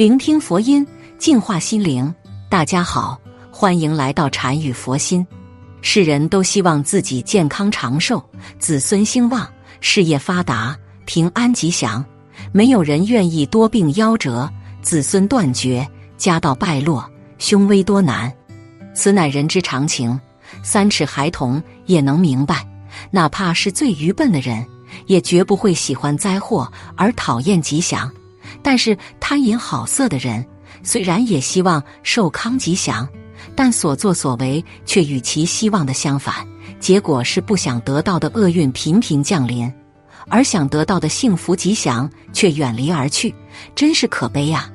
聆听佛音，净化心灵。大家好，欢迎来到禅语佛心。世人都希望自己健康长寿，子孙兴旺，事业发达，平安吉祥。没有人愿意多病夭折，子孙断绝，家道败落，凶危多难。此乃人之常情，三尺孩童也能明白。哪怕是最愚笨的人，也绝不会喜欢灾祸而讨厌吉祥。但是贪淫好色的人，虽然也希望寿康吉祥，但所作所为却与其希望的相反，结果是不想得到的厄运频频降临，而想得到的幸福吉祥却远离而去，真是可悲呀！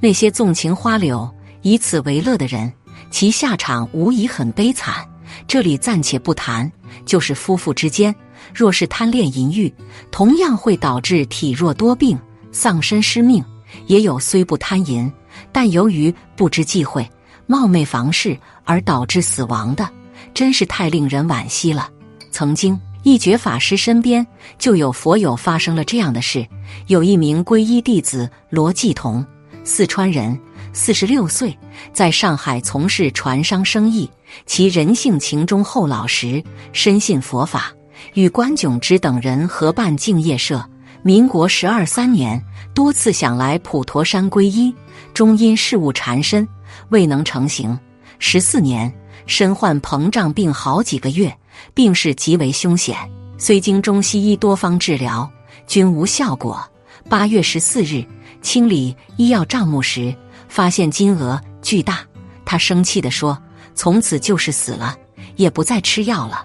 那些纵情花柳、以此为乐的人，其下场无疑很悲惨。这里暂且不谈，就是夫妇之间，若是贪恋淫欲，同样会导致体弱多病。丧身失命，也有虽不贪淫，但由于不知忌讳、冒昧房事而导致死亡的，真是太令人惋惜了。曾经一觉法师身边就有佛友发生了这样的事：有一名皈依弟子罗继同，四川人，四十六岁，在上海从事船商生意，其人性情忠厚老实，深信佛法，与关炯之等人合办敬业社。民国十二三年，多次想来普陀山皈依，终因事务缠身，未能成行。十四年，身患膨胀病好几个月，病势极为凶险，虽经中西医多方治疗，均无效果。八月十四日，清理医药账目时，发现金额巨大，他生气地说：“从此就是死了，也不再吃药了。”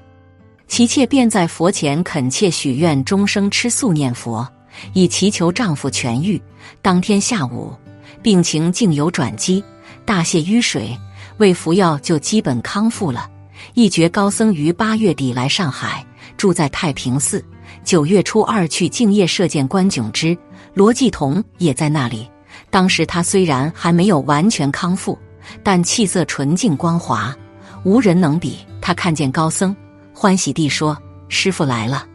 其妾便在佛前恳切许愿，终生吃素念佛，以祈求丈夫痊愈。当天下午，病情竟有转机，大泻淤水，未服药就基本康复了。一觉高僧于八月底来上海，住在太平寺。九月初二去敬业社见关炯之，罗继同也在那里。当时他虽然还没有完全康复，但气色纯净光滑，无人能比。他看见高僧。欢喜地说：“师傅来了，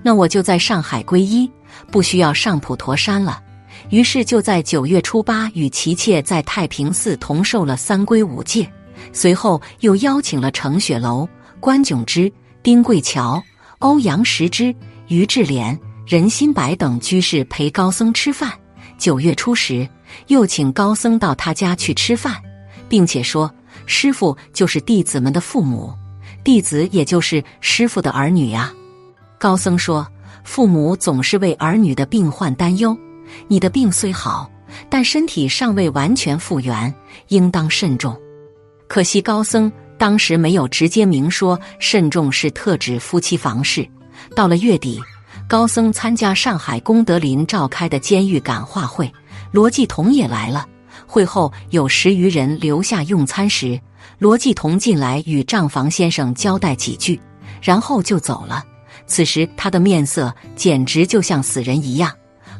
那我就在上海皈依，不需要上普陀山了。”于是就在九月初八与其妾在太平寺同受了三皈五戒，随后又邀请了程雪楼、关炯之、丁桂桥、欧阳时之、于志莲、任新白等居士陪高僧吃饭。九月初十，又请高僧到他家去吃饭，并且说：“师傅就是弟子们的父母。”弟子也就是师傅的儿女呀。高僧说：“父母总是为儿女的病患担忧。你的病虽好，但身体尚未完全复原，应当慎重。”可惜高僧当时没有直接明说慎重是特指夫妻房事。到了月底，高僧参加上海功德林召开的监狱感化会，罗继同也来了。会后有十余人留下用餐时。罗继同进来与账房先生交代几句，然后就走了。此时他的面色简直就像死人一样。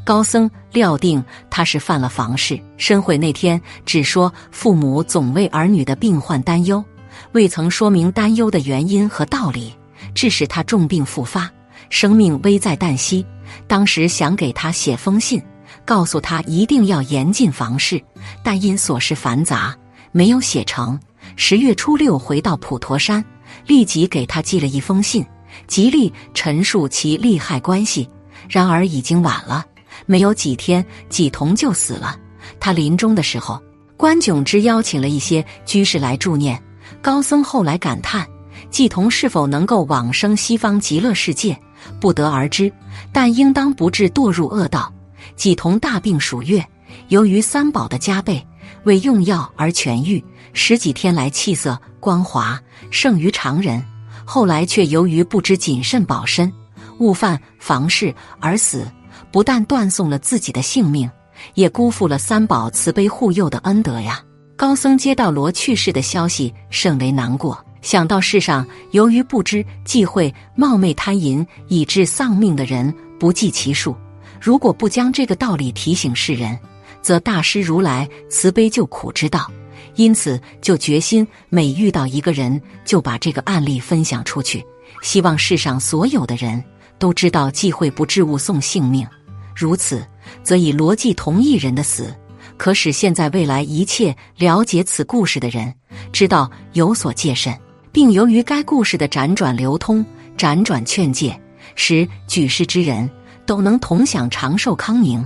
高僧料定他是犯了房事，申会那天只说父母总为儿女的病患担忧，未曾说明担忧的原因和道理，致使他重病复发，生命危在旦夕。当时想给他写封信，告诉他一定要严禁房事，但因琐事繁杂，没有写成。十月初六回到普陀山，立即给他寄了一封信，极力陈述其利害关系。然而已经晚了，没有几天，纪同就死了。他临终的时候，关炯之邀请了一些居士来助念。高僧后来感叹，纪同是否能够往生西方极乐世界，不得而知，但应当不致堕入恶道。纪同大病数月，由于三宝的加倍，为用药而痊愈。十几天来，气色光滑，胜于常人。后来却由于不知谨慎保身，误犯房事而死，不但断送了自己的性命，也辜负了三宝慈悲护佑的恩德呀。高僧接到罗去世的消息，甚为难过。想到世上由于不知忌讳、冒昧贪淫，以致丧命的人不计其数，如果不将这个道理提醒世人，则大师如来慈悲救苦之道。因此，就决心每遇到一个人，就把这个案例分享出去，希望世上所有的人都知道忌讳不治误送性命。如此，则以罗辑同一人的死，可使现在未来一切了解此故事的人知道有所戒慎，并由于该故事的辗转流通、辗转劝诫，使举世之人都能同享长寿康宁，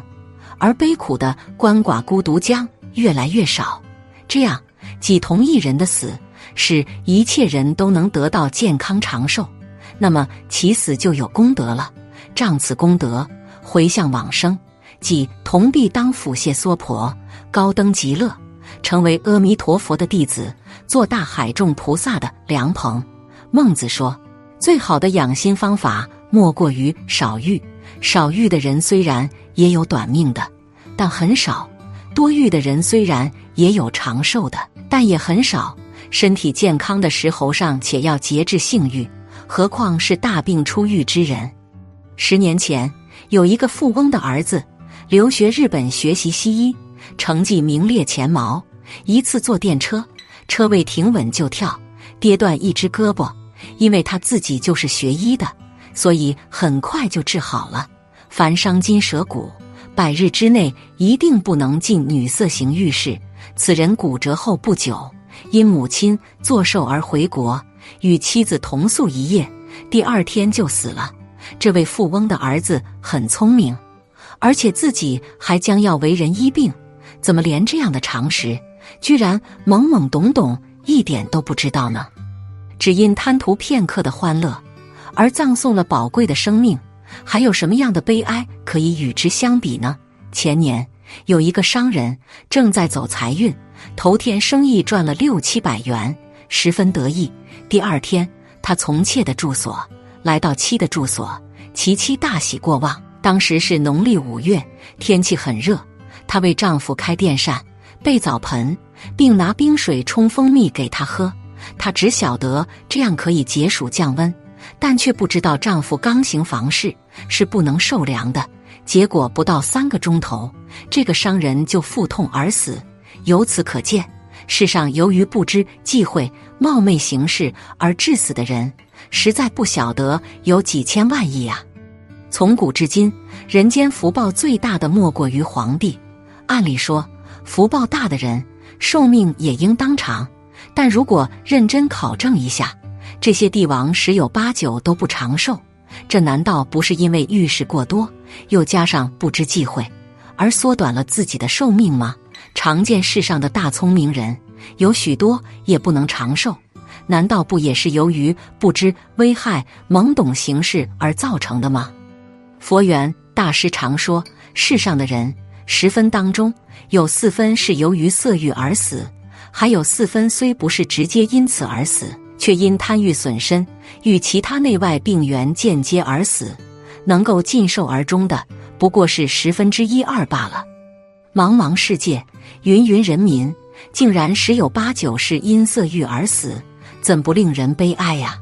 而悲苦的鳏寡孤独将越来越少。这样，几同一人的死，使一切人都能得到健康长寿，那么其死就有功德了。仗此功德，回向往生。即同必当辅谢娑婆，高登极乐，成为阿弥陀佛的弟子，做大海众菩萨的良朋。孟子说：“最好的养心方法，莫过于少欲。少欲的人虽然也有短命的，但很少；多欲的人虽然也有长寿的，但也很少。身体健康的时候尚且要节制性欲，何况是大病初愈之人？”十年前，有一个富翁的儿子。留学日本学习西医，成绩名列前茅。一次坐电车，车位停稳就跳，跌断一只胳膊。因为他自己就是学医的，所以很快就治好了。凡伤筋折骨，百日之内一定不能进女色型浴室。此人骨折后不久，因母亲作寿而回国，与妻子同宿一夜，第二天就死了。这位富翁的儿子很聪明。而且自己还将要为人医病，怎么连这样的常识，居然懵懵懂懂，一点都不知道呢？只因贪图片刻的欢乐，而葬送了宝贵的生命，还有什么样的悲哀可以与之相比呢？前年有一个商人正在走财运，头天生意赚了六七百元，十分得意。第二天，他从妾的住所来到妻的住所，其妻大喜过望。当时是农历五月，天气很热。她为丈夫开电扇、备澡盆，并拿冰水冲蜂蜜给他喝。她只晓得这样可以解暑降温，但却不知道丈夫刚行房事是不能受凉的。结果不到三个钟头，这个商人就腹痛而死。由此可见，世上由于不知忌讳、冒昧行事而致死的人，实在不晓得有几千万亿啊！从古至今，人间福报最大的莫过于皇帝。按理说，福报大的人寿命也应当长。但如果认真考证一下，这些帝王十有八九都不长寿。这难道不是因为遇事过多，又加上不知忌讳，而缩短了自己的寿命吗？常见世上的大聪明人，有许多也不能长寿，难道不也是由于不知危害、懵懂行事而造成的吗？佛缘大师常说，世上的人十分当中，有四分是由于色欲而死，还有四分虽不是直接因此而死，却因贪欲损身与其他内外病源间接而死，能够尽寿而终的，不过是十分之一二罢了。茫茫世界，芸芸人民，竟然十有八九是因色欲而死，怎不令人悲哀呀？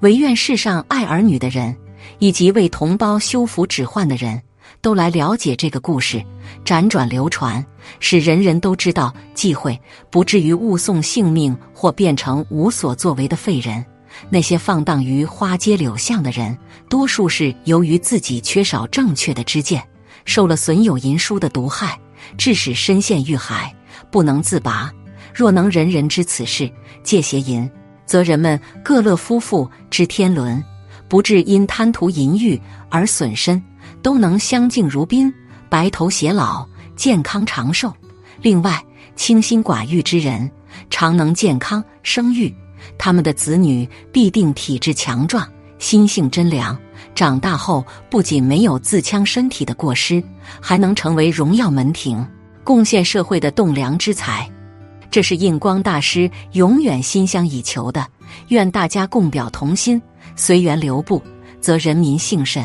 唯愿世上爱儿女的人。以及为同胞修福止患的人，都来了解这个故事，辗转流传，使人人都知道忌讳，不至于误送性命或变成无所作为的废人。那些放荡于花街柳巷的人，多数是由于自己缺少正确的知见，受了损友淫书的毒害，致使深陷欲海，不能自拔。若能人人知此事，戒邪淫，则人们各乐夫妇之天伦。不致因贪图淫欲而损身，都能相敬如宾，白头偕老，健康长寿。另外，清心寡欲之人常能健康生育，他们的子女必定体质强壮，心性真良。长大后不仅没有自戕身体的过失，还能成为荣耀门庭、贡献社会的栋梁之才。这是印光大师永远心相以求的。愿大家共表同心。随缘留步，则人民幸甚，